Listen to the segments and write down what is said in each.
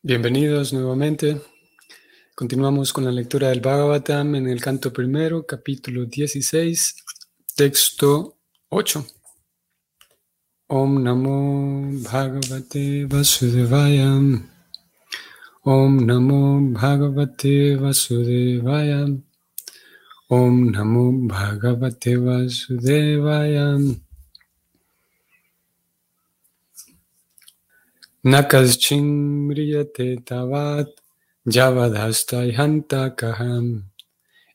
Bienvenidos nuevamente. Continuamos con la lectura del Bhagavatam en el canto primero, capítulo 16, texto 8. Om Namo Bhagavate Vasudevaya. Om Namo Bhagavate Vasudevaya. Om Namo Bhagavate Vasudevaya. Nakaschimriyate tavat javadhastai hanta kaham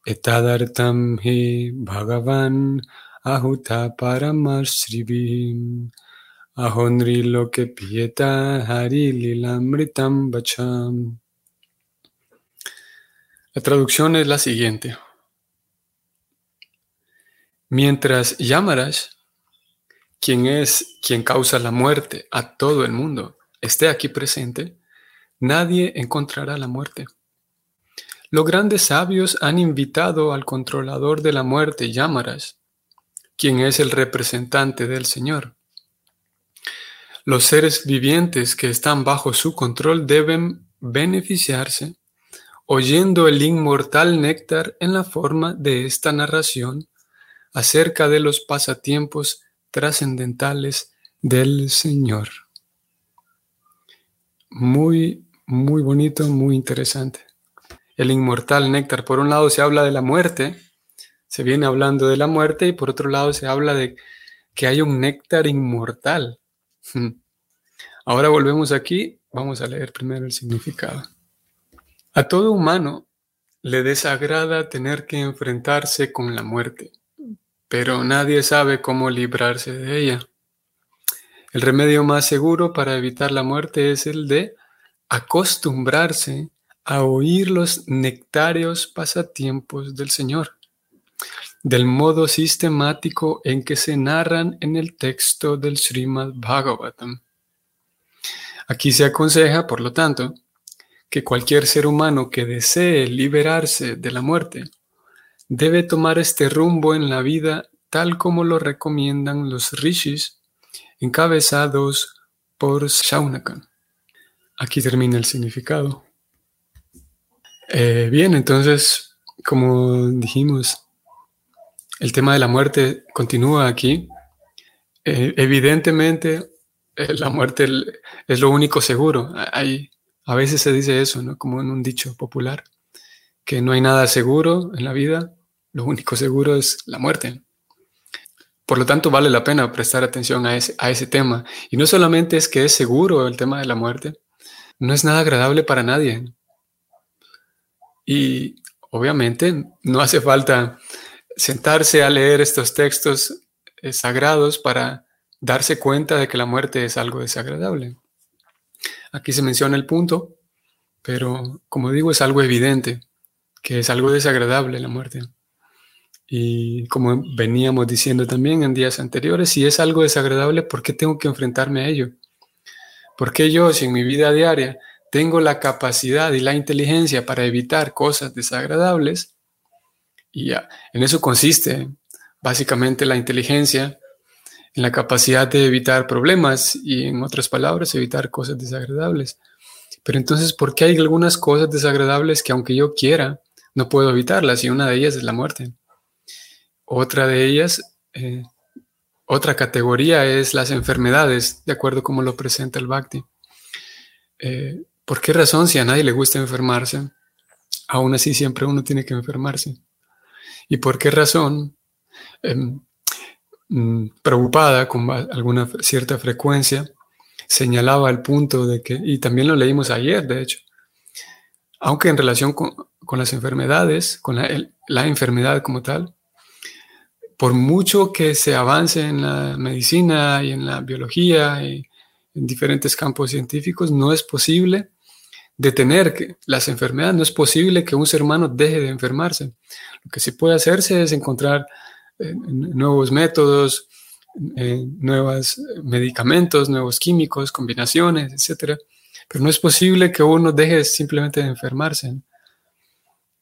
etadartam hi bhagavan ahuta paramasribhim ahonri loke pieta hari lilamritam bacham. La traducción es la siguiente. Mientras Yamaras, quien es quien causa la muerte a todo el mundo, esté aquí presente, nadie encontrará la muerte. Los grandes sabios han invitado al controlador de la muerte, Yamaras, quien es el representante del Señor. Los seres vivientes que están bajo su control deben beneficiarse oyendo el inmortal néctar en la forma de esta narración acerca de los pasatiempos trascendentales del Señor. Muy, muy bonito, muy interesante. El inmortal néctar, por un lado se habla de la muerte, se viene hablando de la muerte y por otro lado se habla de que hay un néctar inmortal. Ahora volvemos aquí, vamos a leer primero el significado. A todo humano le desagrada tener que enfrentarse con la muerte, pero nadie sabe cómo librarse de ella. El remedio más seguro para evitar la muerte es el de acostumbrarse a oír los nectarios pasatiempos del Señor, del modo sistemático en que se narran en el texto del Srimad Bhagavatam. Aquí se aconseja, por lo tanto, que cualquier ser humano que desee liberarse de la muerte debe tomar este rumbo en la vida tal como lo recomiendan los rishis encabezados por Shaunakan. Aquí termina el significado. Eh, bien, entonces, como dijimos, el tema de la muerte continúa aquí. Eh, evidentemente, eh, la muerte es lo único seguro. Hay, a veces se dice eso, ¿no? como en un dicho popular, que no hay nada seguro en la vida, lo único seguro es la muerte. Por lo tanto, vale la pena prestar atención a ese, a ese tema. Y no solamente es que es seguro el tema de la muerte, no es nada agradable para nadie. Y obviamente no hace falta sentarse a leer estos textos eh, sagrados para darse cuenta de que la muerte es algo desagradable. Aquí se menciona el punto, pero como digo, es algo evidente, que es algo desagradable la muerte. Y como veníamos diciendo también en días anteriores, si es algo desagradable, ¿por qué tengo que enfrentarme a ello? ¿Por qué yo, si en mi vida diaria tengo la capacidad y la inteligencia para evitar cosas desagradables, y ya, en eso consiste básicamente la inteligencia, en la capacidad de evitar problemas y, en otras palabras, evitar cosas desagradables. Pero entonces, ¿por qué hay algunas cosas desagradables que aunque yo quiera, no puedo evitarlas? Y una de ellas es la muerte. Otra de ellas, eh, otra categoría es las enfermedades, de acuerdo como lo presenta el Bhakti. Eh, ¿Por qué razón si a nadie le gusta enfermarse, aún así siempre uno tiene que enfermarse? ¿Y por qué razón, mm, preocupada con alguna cierta frecuencia, señalaba el punto de que, y también lo leímos ayer, de hecho, aunque en relación con, las enfermedades, con la enfermedad como tal, por mucho que se avance en la medicina y en la biología y en diferentes campos científicos, no es posible detener las enfermedades, no es posible que un ser humano deje de enfermarse. Lo que sí puede hacerse es encontrar eh, nuevos métodos, eh, nuevos medicamentos, nuevos químicos, combinaciones, etc. Pero no es posible que uno deje simplemente de enfermarse.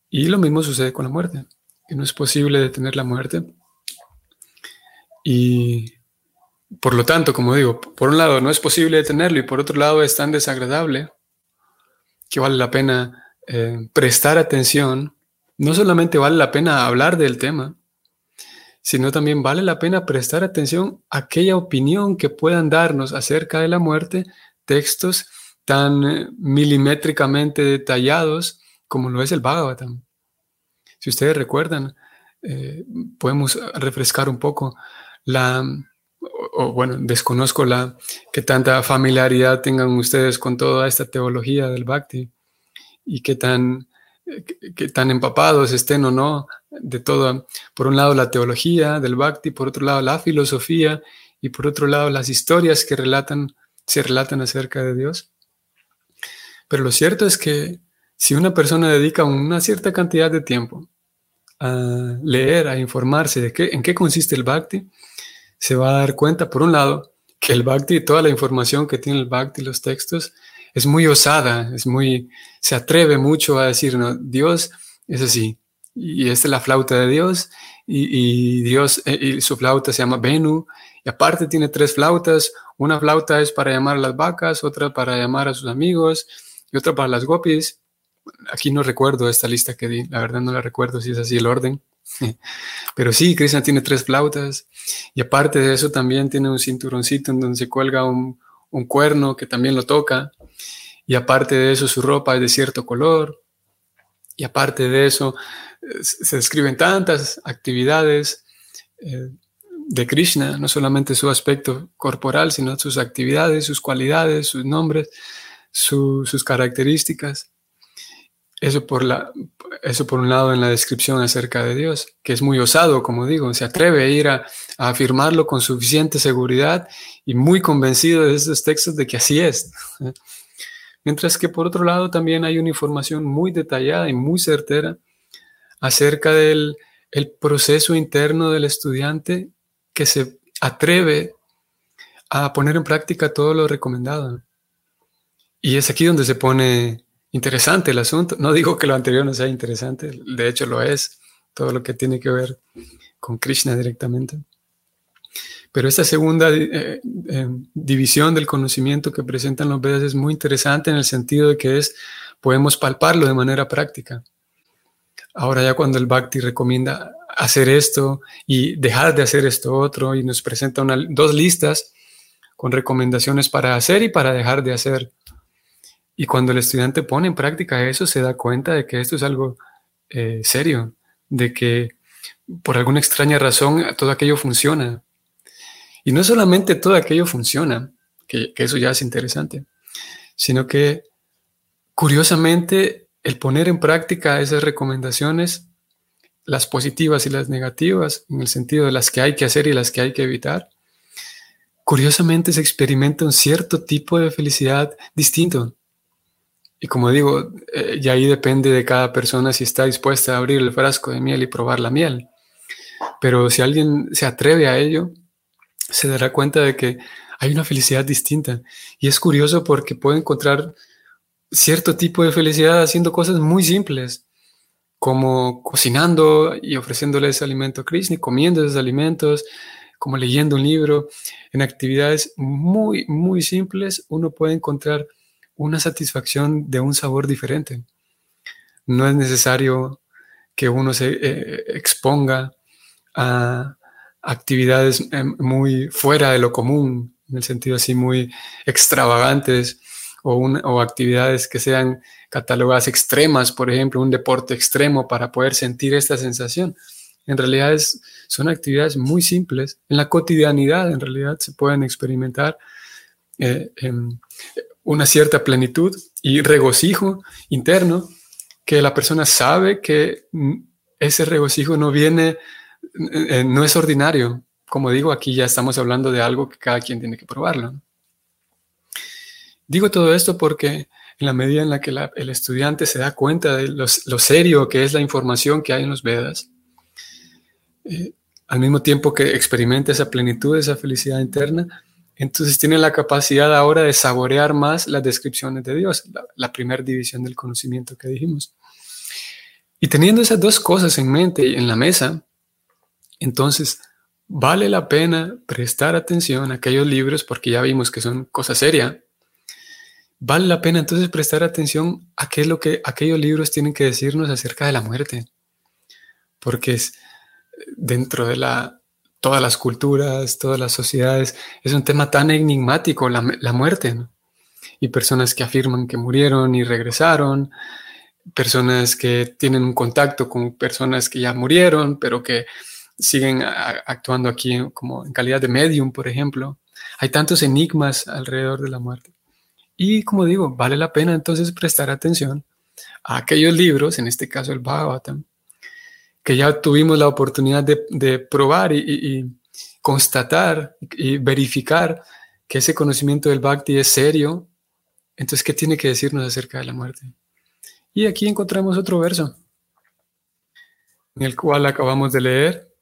Y lo mismo sucede con la muerte. No es posible detener la muerte y por lo tanto, como digo, por un lado no es posible detenerlo y por otro lado es tan desagradable que vale la pena eh, prestar atención. No solamente vale la pena hablar del tema, sino también vale la pena prestar atención a aquella opinión que puedan darnos acerca de la muerte, textos tan eh, milimétricamente detallados como lo es el Bhagavatam. Si ustedes recuerdan, eh, podemos refrescar un poco la, o, bueno, desconozco la que tanta familiaridad tengan ustedes con toda esta teología del Bhakti y qué tan, que, tan empapados estén o no de todo, por un lado la teología del Bhakti, por otro lado la filosofía y por otro lado las historias que relatan, se relatan acerca de Dios. Pero lo cierto es que si una persona dedica una cierta cantidad de tiempo a leer, a informarse de qué, en qué consiste el Bhakti, se va a dar cuenta, por un lado, que el Bhakti, toda la información que tiene el Bhakti, los textos, es muy osada, es muy, se atreve mucho a decir, no, Dios es así, y esta es la flauta de Dios, y, Dios, eh, y su flauta se llama Venu, y aparte tiene tres flautas, una flauta es para llamar a las vacas, otra para llamar a sus amigos, y otra para las gopis. Aquí no recuerdo esta lista que di, la verdad no la recuerdo si es así el orden. Pero sí, Krishna tiene tres flautas y aparte de eso también tiene un cinturoncito en donde se cuelga un, cuerno que también lo toca y aparte de eso su ropa es de cierto color y aparte de eso eh, se describen tantas actividades eh, de Krishna, no solamente su aspecto corporal, sino sus actividades, sus cualidades, sus nombres, sus características. Eso por, la, eso por un lado en la descripción acerca de Dios, que es muy osado, como digo, se atreve a ir a, afirmarlo con suficiente seguridad y muy convencido de esos textos de que así es. Mientras que por otro lado también hay una información muy detallada y muy certera acerca del el proceso interno del estudiante que se atreve a poner en práctica todo lo recomendado. Y es aquí donde se pone interesante el asunto. No digo que lo anterior no sea interesante, de hecho lo es, todo lo que tiene que ver con Krishna directamente. Pero esta segunda eh, eh, división del conocimiento que presentan los Vedas es muy interesante en el sentido de que es, podemos palparlo de manera práctica. Ahora ya cuando el Bhakti recomienda hacer esto y dejar de hacer esto otro y nos presenta una, dos listas con recomendaciones para hacer y para dejar de hacer. Y cuando el estudiante pone en práctica eso, se da cuenta de que esto es algo eh, serio, de que por alguna extraña razón todo aquello funciona. Y no solamente todo aquello funciona, que, que eso ya es interesante, sino que curiosamente el poner en práctica esas recomendaciones, las positivas y las negativas, en el sentido de las que hay que hacer y las que hay que evitar, curiosamente se experimenta un cierto tipo de felicidad distinto. Y como digo, eh, y ahí depende de cada persona si está dispuesta a abrir el frasco de miel y probar la miel. Pero si alguien se atreve a ello, se dará cuenta de que hay una felicidad distinta. Y es curioso porque puede encontrar cierto tipo de felicidad haciendo cosas muy simples, como cocinando y ofreciéndole ese alimento a Krishna, comiendo esos alimentos, como leyendo un libro. En actividades muy, muy simples uno puede encontrar una satisfacción de un sabor diferente. No es necesario que uno se eh, exponga a actividades eh, muy fuera de lo común, en el sentido así muy extravagantes, o, actividades que sean catalogadas extremas, por ejemplo, un deporte extremo para poder sentir esta sensación. En realidad son actividades muy simples, en la cotidianidad en realidad se pueden experimentar eh, una cierta plenitud y regocijo interno que la persona sabe que ese regocijo no viene, eh, no es ordinario. Como digo, aquí ya estamos hablando de algo que cada quien tiene que probarlo. Digo todo esto porque en la medida en la que el estudiante se da cuenta de lo, serio que es la información que hay en los Vedas, eh, al mismo tiempo que experimenta esa plenitud, esa felicidad interna, entonces tiene la capacidad ahora de saborear más las descripciones de Dios, la, primera división del conocimiento que dijimos. Y teniendo esas dos cosas en mente y en la mesa, entonces vale la pena prestar atención a aquellos libros porque ya vimos que son cosa seria. vale la pena entonces prestar atención a qué es lo que aquellos libros tienen que decirnos acerca de la muerte. Porque es dentro de la, todas las culturas, todas las sociedades, es un tema tan enigmático, la, muerte. Y personas que afirman que murieron y regresaron, personas que tienen un contacto con personas que ya murieron, pero que siguen actuando aquí como en calidad de medium, por ejemplo. Hay tantos enigmas alrededor de la muerte. Y como digo, vale la pena entonces prestar atención a aquellos libros, en este caso el Bhagavatam, que ya tuvimos la oportunidad de, probar y, constatar y verificar que ese conocimiento del Bhakti es serio. Entonces, ¿qué tiene que decirnos acerca de la muerte? Y aquí encontramos otro verso, en el cual acabamos de leer,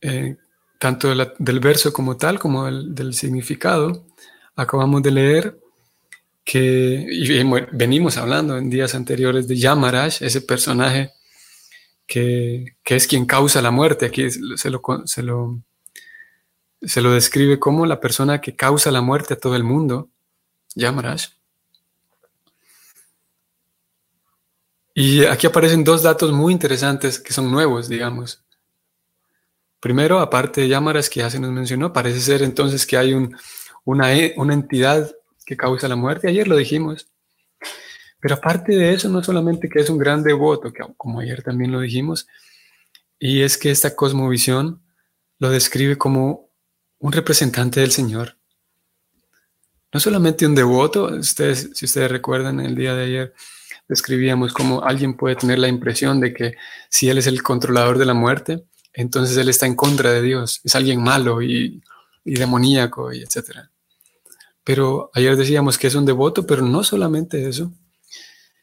eh, tanto del verso como tal, como del significado, acabamos de leer que, y venimos hablando en días anteriores de Yamaraj, ese personaje que, es quien causa la muerte. Aquí se lo, se, lo, se lo describe como la persona que causa la muerte a todo el mundo, Yamaraj. Y aquí aparecen dos datos muy interesantes que son nuevos, digamos. Primero, aparte de Yamaraj que ya se nos mencionó, parece ser entonces que hay un, una, e, una entidad que causa la muerte. Ayer lo dijimos. Pero aparte de eso, no solamente que es un gran devoto, que como ayer también lo dijimos, y es que esta cosmovisión lo describe como un representante del Señor. No solamente un devoto, ustedes, si ustedes recuerdan el día de ayer, describíamos cómo alguien puede tener la impresión de que si Él es el controlador de la muerte, entonces Él está en contra de Dios, es alguien malo y, y demoníaco y etcétera. Pero ayer decíamos que es un devoto, pero no solamente eso,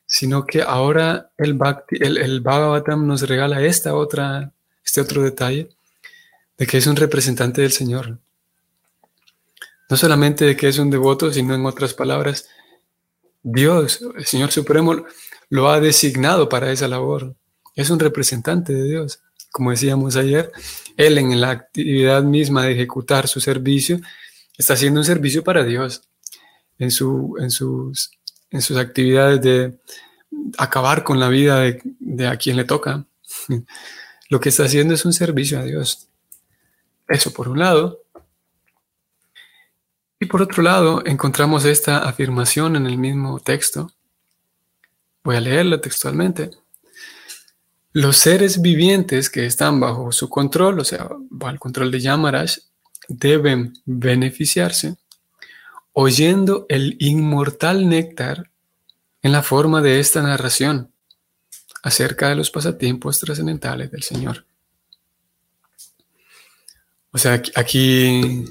sino que ahora el, el, Bhagavatam nos regala esta otra, este otro detalle de que es un representante del Señor. No solamente de que es un devoto, sino en otras palabras, Dios, el Señor Supremo, lo ha designado para esa labor. Es un representante de Dios. Como decíamos ayer, Él en la actividad misma de ejecutar su servicio está haciendo un servicio para Dios en, su, en, sus, en sus actividades de acabar con la vida de, a quien le toca. Lo que está haciendo es un servicio a Dios. Eso por un lado. Y por otro lado, encontramos esta afirmación en el mismo texto. Voy a leerla textualmente. Los seres vivientes que están bajo su control, o sea, bajo el control de Yamaraj, deben beneficiarse oyendo el inmortal néctar en la forma de esta narración acerca de los pasatiempos trascendentales del Señor. O sea, aquí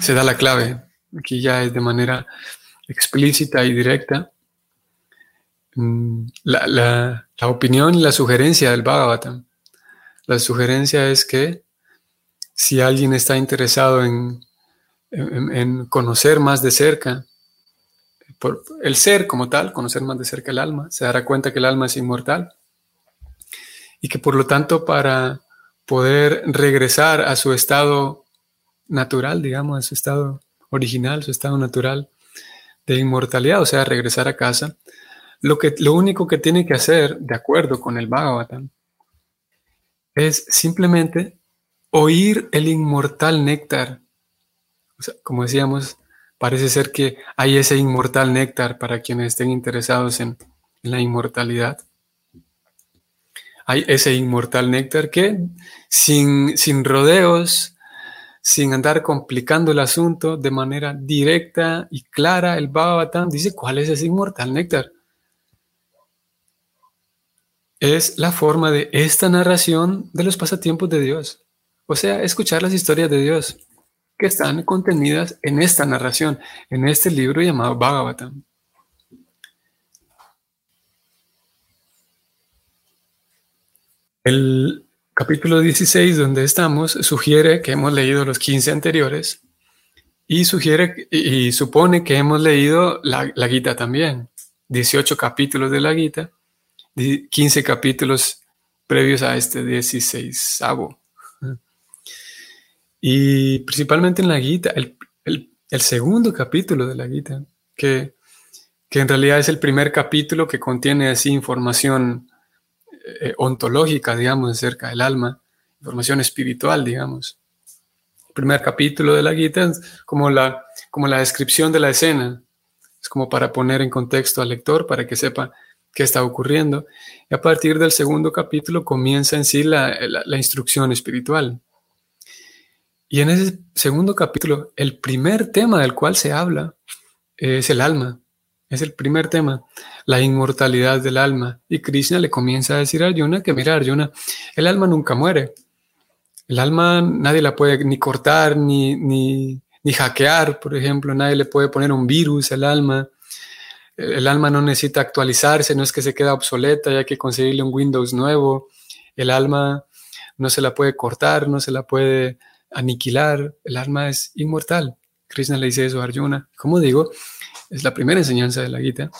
se da la clave, aquí ya es de manera explícita y directa mm, la, la opinión y la sugerencia del Bhagavatam. La sugerencia es que si alguien está interesado en, conocer más de cerca por el ser como tal, conocer más de cerca el alma, se dará cuenta que el alma es inmortal y que por lo tanto para poder regresar a su estado natural, digamos, a su estado original, su estado natural de inmortalidad, o sea, regresar a casa, lo, que, lo único que tiene que hacer, de acuerdo con el Bhagavatam, es simplemente oír el inmortal néctar. Como decíamos, parece ser que hay ese inmortal néctar para quienes estén interesados en, la inmortalidad. Hay ese inmortal néctar que sin, sin rodeos, sin andar complicando el asunto de manera directa y clara, el Bhagavatam dice cuál es ese inmortal néctar. Es la forma de esta narración de los pasatiempos de Dios. O sea, escuchar las historias de Dios que están contenidas en esta narración, en este libro llamado Bhagavatam. El capítulo 16, donde estamos, sugiere que hemos leído los 15 anteriores y sugiere y supone que hemos leído la, la Gita también. 18 capítulos de la Gita, 15 capítulos previos a este 16 avo. Y principalmente en la Gita, el, segundo capítulo de la Gita, que, en realidad es el primer capítulo que contiene así información eh, ontológica, digamos, acerca del alma, información espiritual, digamos. El primer capítulo de la Gita es como la, como la descripción de la escena, es como para poner en contexto al lector, para que sepa qué está ocurriendo. Y a partir del segundo capítulo comienza en sí la, la instrucción espiritual. Y en ese segundo capítulo, el primer tema del cual se habla es el alma. Es el primer tema, la inmortalidad del alma. Y Krishna le comienza a decir a Arjuna que, mira, Arjuna, el alma nunca muere. El alma nadie la puede ni cortar, ni, ni, ni hackear, por ejemplo. Nadie le puede poner un virus al alma. El alma no necesita actualizarse, no es que se queda obsoleta y hay que conseguirle un Windows nuevo. El alma no se la puede cortar, no se la puede aniquilar, el alma es inmortal. Krishna le dice eso a Arjuna. Como digo, es la primera enseñanza de la Gita.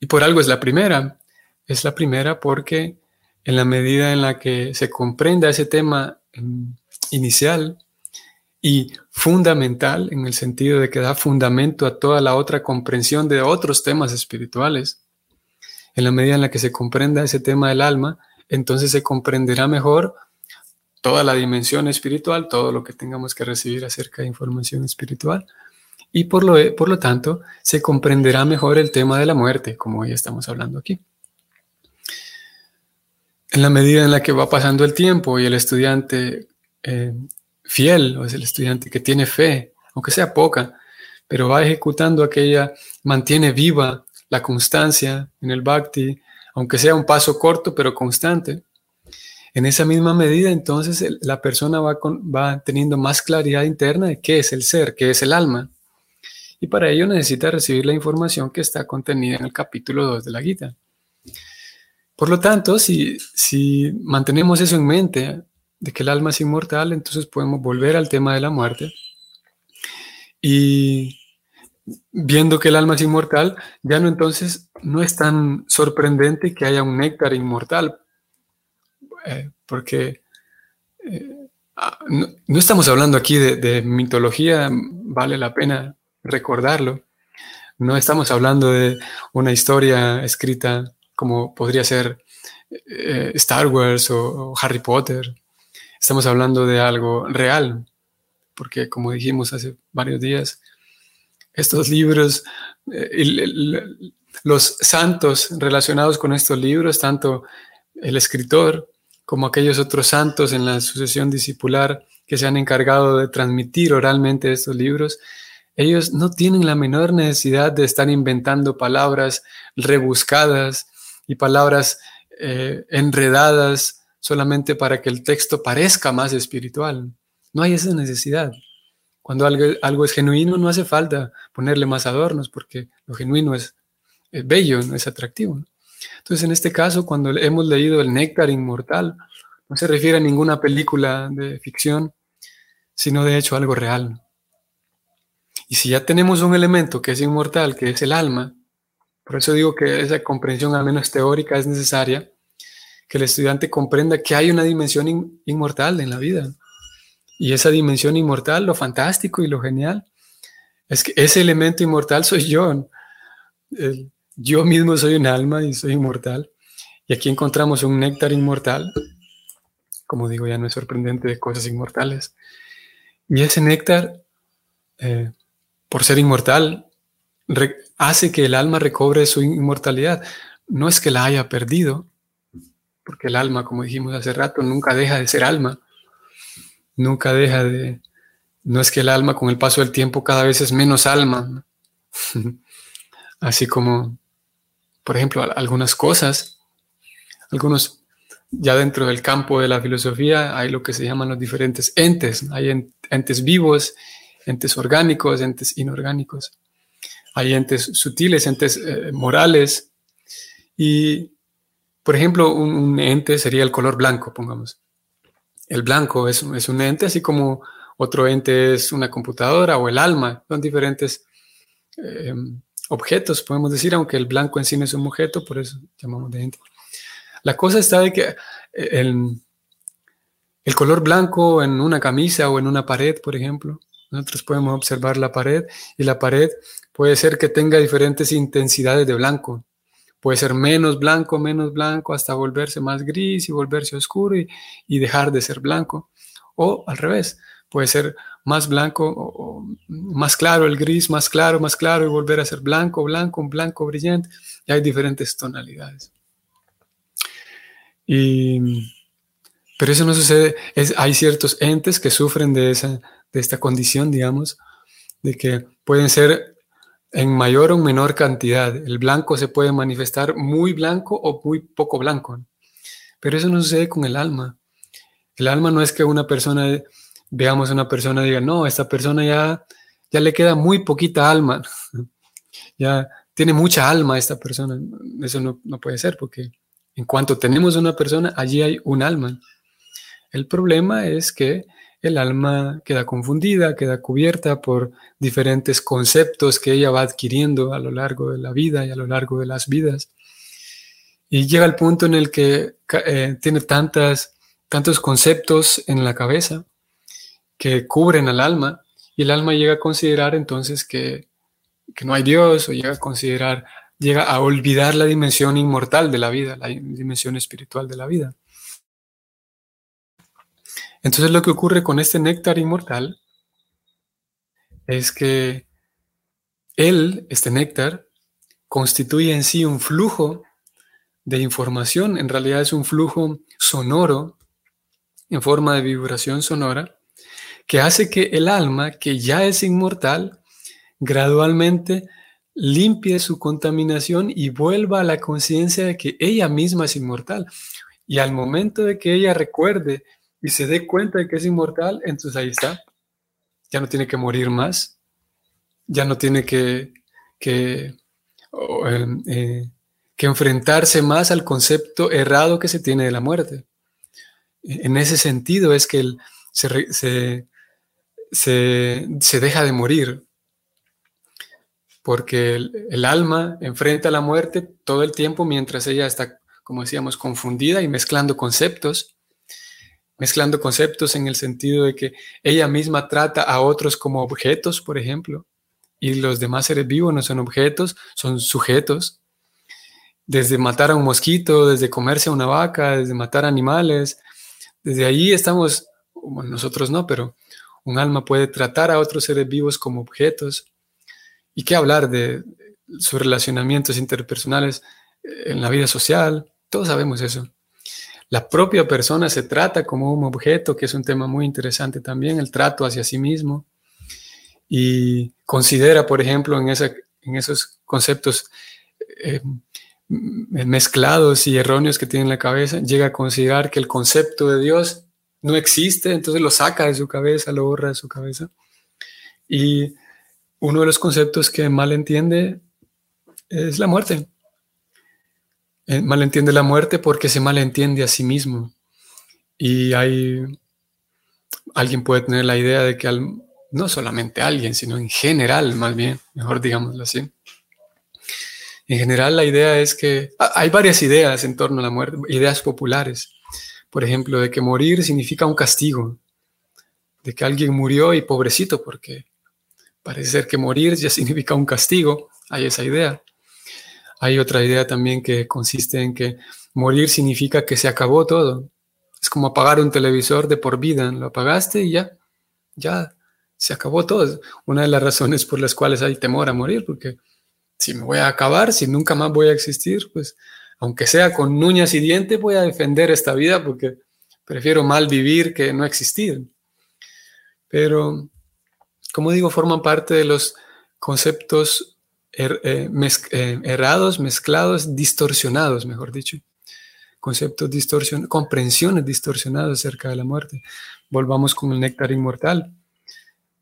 Y por algo es la primera. Es la primera porque en la medida en la que se comprenda ese tema em, inicial y fundamental, en el sentido de que da fundamento a toda la otra comprensión de otros temas espirituales, en la medida en la que se comprenda ese tema del alma, entonces se comprenderá mejor toda la dimensión espiritual, todo lo que tengamos que recibir acerca de información espiritual. Y por lo, por lo tanto, se comprenderá mejor el tema de la muerte, como hoy estamos hablando aquí. En la medida en la que va pasando el tiempo y el estudiante eh, fiel, o es el estudiante que tiene fe, aunque sea poca, pero va ejecutando aquella, mantiene viva la constancia en el bhakti, aunque sea un paso corto pero constante, en esa misma medida, entonces, la persona va, va teniendo más claridad interna de qué es el ser, qué es el alma. Y para ello necesita recibir la información que está contenida en el capítulo 2 de la Gita. Por lo tanto, si, si mantenemos eso en mente, de que el alma es inmortal, entonces podemos volver al tema de la muerte. Y viendo que el alma es inmortal, ya no entonces no es tan sorprendente que haya un néctar inmortal, eh, porque eh, ah, no, estamos hablando aquí de, mitología, vale la pena recordarlo. No estamos hablando de una historia escrita como podría ser eh, Star Wars o, Harry Potter. Estamos hablando de algo real, porque como dijimos hace varios días, estos libros, los santos relacionados con estos libros, tanto el escritor como aquellos otros santos en la sucesión discipular que se han encargado de transmitir oralmente estos libros, ellos no tienen la menor necesidad de estar inventando palabras rebuscadas y palabras eh, enredadas solamente para que el texto parezca más espiritual. No hay esa necesidad. Cuando algo, es genuino no hace falta ponerle más adornos porque lo genuino es, bello, no es atractivo. Entonces, en este caso, cuando hemos leído El Néctar Inmortal, no se refiere a ninguna película de ficción, sino de hecho algo real. Y si ya tenemos un elemento que es inmortal, que es el alma, por eso digo que esa comprensión, al menos teórica, es necesaria, que el estudiante comprenda que hay una dimensión inmortal en la vida. Y esa dimensión inmortal, lo fantástico y lo genial, es que ese elemento inmortal soy yo. Yo mismo soy un alma y soy inmortal. Y aquí encontramos un néctar inmortal. Como digo, ya no es sorprendente de cosas inmortales. Y ese néctar, eh, por ser inmortal, hace que el alma recobre su inmortalidad. No es que la haya perdido, porque el alma, como dijimos hace rato, nunca deja de ser alma. Nunca deja de... No es que el alma con el paso del tiempo cada vez es menos alma. Así como por ejemplo, algunas cosas, algunos, ya dentro del campo de la filosofía hay lo que se llaman los diferentes entes. Hay entes vivos, entes orgánicos, entes inorgánicos. Hay entes sutiles, entes eh, morales. Y, por ejemplo, un, ente sería el color blanco, pongamos. El blanco es, es, un ente, así como otro ente es una computadora o el alma. Son diferentes eh, objetos, podemos decir, aunque el blanco en sí no es un objeto, por eso llamamos de ente. La cosa está de que eh, el, el color blanco en una camisa o en una pared, por ejemplo, Nosotros podemos observar la pared y la pared puede ser que tenga diferentes intensidades de blanco. Puede ser menos blanco, menos blanco, hasta volverse más gris y volverse oscuro y, dejar de ser blanco. O al revés, puede ser más blanco o, más claro el gris, más claro, más claro y volver a ser blanco, blanco, un blanco brillante. Y hay diferentes tonalidades. Y, pero eso no sucede. Es, hay ciertos entes que sufren de, esa, de esta condición, digamos, de que pueden ser en mayor o menor cantidad. El blanco se puede manifestar muy blanco o muy poco blanco. Pero eso no sucede con el alma. El alma no es que una persona, veamos a una persona y diga, no, esta persona ya, ya le queda muy poquita alma. ya tiene mucha alma esta persona. Eso no, no puede ser porque en cuanto tenemos una persona, allí hay un alma. El problema es que el alma queda confundida, queda cubierta por diferentes conceptos que ella va adquiriendo a lo largo de la vida y a lo largo de las vidas. Y llega al punto en el que eh, tiene tantas, tantos conceptos en la cabeza que cubren al alma y el alma llega a considerar entonces que, que no hay Dios o llega a considerar, llega a olvidar la dimensión inmortal de la vida, la dimensión espiritual de la vida. Entonces lo que ocurre con este néctar inmortal es que él, este néctar, constituye en sí un flujo de información, en realidad es un flujo sonoro en forma de vibración sonora, que hace que el alma, que ya es inmortal, gradualmente limpie su contaminación y vuelva a la conciencia de que ella misma es inmortal. Y al momento de que ella recuerde y se dé cuenta de que es inmortal, entonces ahí está. Ya no tiene que morir más, ya no tiene que, que, em, eh, enfrentarse más al concepto errado que se tiene de la muerte. En ese sentido es que se, se, deja de morir, porque el, alma enfrenta la muerte todo el tiempo mientras ella está, como decíamos, confundida y mezclando conceptos mezclando conceptos en el sentido de que ella misma trata a otros como objetos, por ejemplo, y los demás seres vivos no son objetos, son sujetos. Desde matar a un mosquito, desde comerse a una vaca, desde matar animales, desde ahí estamos, nosotros no, pero un alma puede tratar a otros seres vivos como objetos. ¿Y qué hablar de sus relacionamientos interpersonales en la vida social? Todos sabemos eso. La propia persona se trata como un objeto, que es un tema muy interesante también, el trato hacia sí mismo. Y considera, por ejemplo, en, en esos conceptos eh, mezclados y erróneos que tiene en la cabeza, llega a considerar que el concepto de Dios no existe, entonces lo saca de su cabeza, lo borra de su cabeza. Y uno de los conceptos que mal entiende es la muerte. Eh, malentiende la muerte porque se malentiende a sí mismo. Y hay, alguien puede tener la idea de que no solamente alguien, sino en general, más bien, mejor digámoslo así. En general la idea es que hay varias ideas en torno a la muerte, ideas populares. Por ejemplo, de que morir significa un castigo, de que alguien murió y pobrecito, porque parece ser que morir ya significa un castigo, hay esa idea. Hay otra idea también que consiste en que morir significa que se acabó todo. Es como apagar un televisor de por vida. Lo apagaste y ya, ya se acabó todo. Una de las razones por las cuales hay temor a morir, porque si me voy a acabar, si nunca más voy a existir, pues aunque sea con uñas y dientes, voy a defender esta vida porque prefiero mal vivir que no existir. Pero, como digo, forman parte de los conceptos Er, eh, eh, errados, mezclados, distorsionados, mejor dicho. Conceptos distorsionados, comprensiones distorsionadas acerca de la muerte. Volvamos con el néctar inmortal.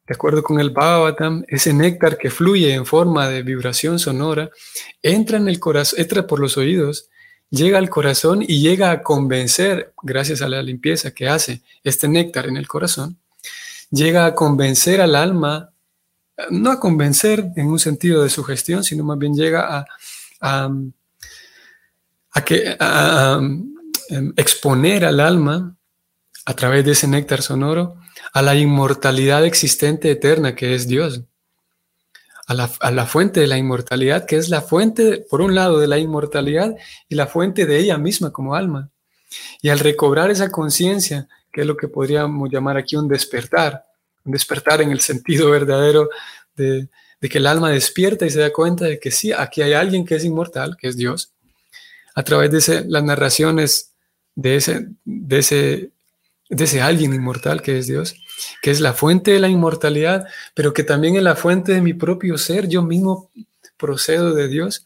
De acuerdo con el Bhagavatam, ese néctar que fluye en forma de vibración sonora entra en el corazón, entra por los oídos, llega al corazón y llega a convencer, gracias a la limpieza que hace este néctar en el corazón, llega a convencer al alma no a convencer en un sentido de sugestión, sino más bien llega a, a, que, em, exponer al alma a través de ese néctar sonoro, a la inmortalidad existente eterna que es Dios, a la, fuente de la inmortalidad, que es la fuente, por un lado, de la inmortalidad y la fuente de ella misma como alma. Y al recobrar esa conciencia, que es lo que podríamos llamar aquí un despertar, un despertar en el sentido verdadero de, que el alma despierta y se da cuenta de que sí, aquí hay alguien que es inmortal, que es Dios, a través de las narraciones de ese, de ese de ese alguien inmortal que es Dios, que es la fuente de la inmortalidad, pero que también es la fuente de mi propio ser, yo mismo procedo de Dios.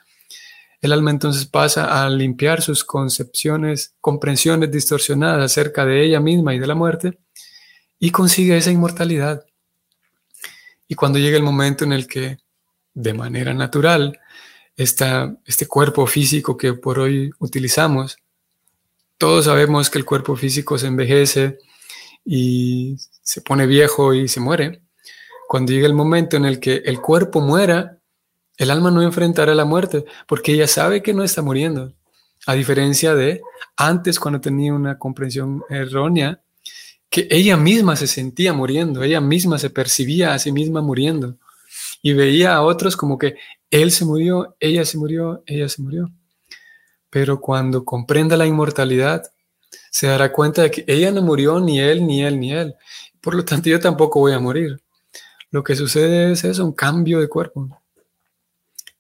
El alma entonces pasa a limpiar sus concepciones, comprensiones distorsionadas acerca de ella misma y de la muerte y consigue esa inmortalidad. Y cuando llega el momento en el que, de manera natural, esta, este cuerpo físico que por hoy utilizamos todos sabemos que el cuerpo físico se envejece y se pone viejo y se muere. Cuando llega el momento en el que el cuerpo muera, el alma no enfrentará la muerte porque ella sabe que no está muriendo. A diferencia de antes cuando tenía una comprensión errónea, que ella misma se sentía muriendo, ella misma se percibía a sí misma muriendo y veía a otros como que él se murió, ella se murió, ella se murió pero cuando comprenda la inmortalidad, se dará cuenta de que ella no murió, ni él, ni él, ni él. Por lo tanto, yo tampoco voy a morir. Lo que sucede es eso, un cambio de cuerpo.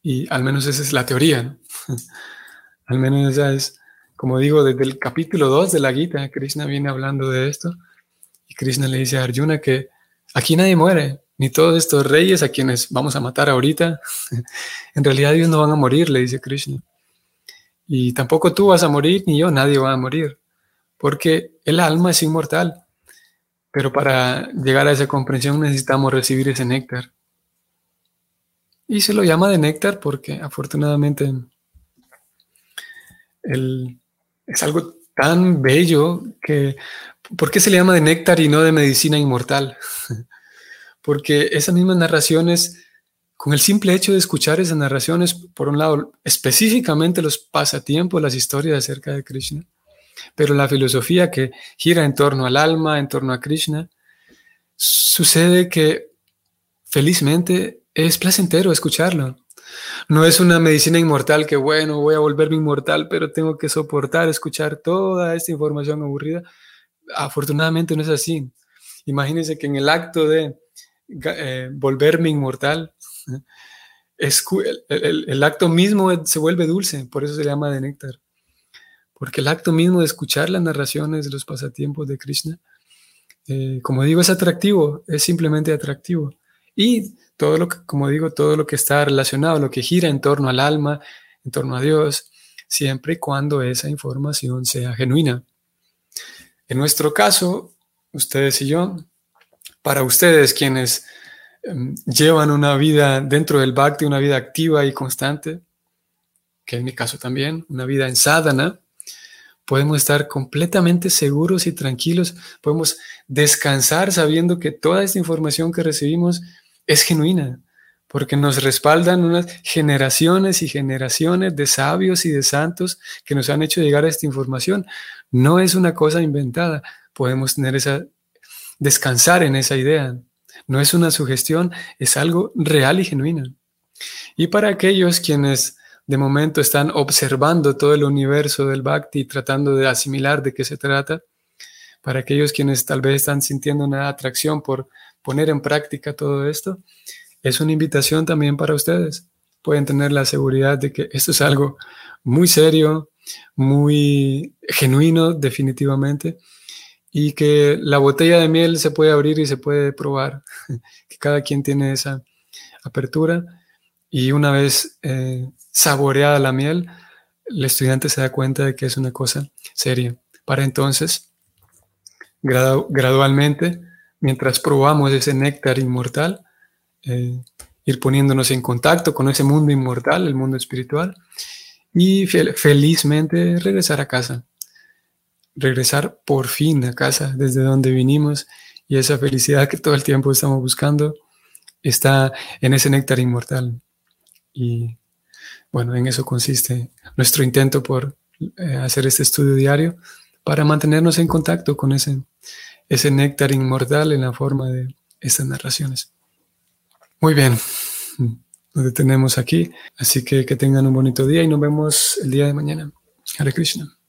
Y al menos esa es la teoría. al menos esa es, como digo, desde el capítulo 2 de la Gita, Krishna viene hablando de esto. Y Krishna le dice a Arjuna que aquí nadie muere, ni todos estos reyes a quienes vamos a matar ahorita. en realidad ellos no van a morir, le dice Krishna. Y tampoco tú vas a morir, ni yo, nadie va a morir, porque el alma es inmortal. Pero para llegar a esa comprensión necesitamos recibir ese néctar. Y se lo llama de néctar porque afortunadamente es algo tan bello que... ¿Por qué se le llama de néctar y no de medicina inmortal? porque esas mismas narraciones con el simple hecho de escuchar esas narraciones, por un lado, específicamente los pasatiempos, las historias acerca de Krishna, pero la filosofía que gira en torno al alma, en torno a Krishna, sucede que felizmente es placentero escucharlo. No es una medicina inmortal que, bueno, voy a volverme inmortal, pero tengo que soportar escuchar toda esta información aburrida. Afortunadamente no es así. Imagínense que en el acto de eh, volverme inmortal, el, acto mismo se vuelve dulce, por eso se llama de néctar. Porque el acto mismo de escuchar las narraciones de los pasatiempos de Krishna, eh, como digo, es atractivo, es simplemente atractivo. Y todo lo que, como digo, todo lo que está relacionado, lo que gira en torno al alma, en torno a Dios, siempre y cuando esa información sea genuina. En nuestro caso, ustedes y yo, para ustedes quienes llevan una vida dentro del bhakti, una vida activa y constante, que en mi caso también, una vida en sadhana, podemos estar completamente seguros y tranquilos, podemos descansar sabiendo que toda esta información que recibimos es genuina, porque nos respaldan unas generaciones y generaciones de sabios y de santos que nos han hecho llegar a esta información. No es una cosa inventada, podemos tener esa descansar en esa idea. No es una sugestión, es algo real y genuino. Y para aquellos quienes de momento están observando todo el universo del Bhakti, tratando de asimilar de qué se trata, para aquellos quienes tal vez están sintiendo una atracción por poner en práctica todo esto, es una invitación también para ustedes. Pueden tener la seguridad de que esto es algo muy serio, muy genuino definitivamente, y que la botella de miel se puede abrir y se puede probar, que cada quien tiene esa apertura y una vez eh, saboreada la miel, el estudiante se da cuenta de que es una cosa seria. Para entonces, gradualmente, mientras probamos ese néctar inmortal, eh, ir poniéndonos en contacto con ese mundo inmortal, el mundo espiritual, y felizmente regresar a casa regresar por fin a casa desde donde vinimos y esa felicidad que todo el tiempo estamos buscando está en ese néctar inmortal. Y bueno, en eso consiste nuestro intento por eh, hacer este estudio diario para mantenernos en contacto con ese, ese néctar inmortal en la forma de estas narraciones. Muy bien, nos detenemos aquí, así que que tengan un bonito día y nos vemos el día de mañana. Hare Krishna.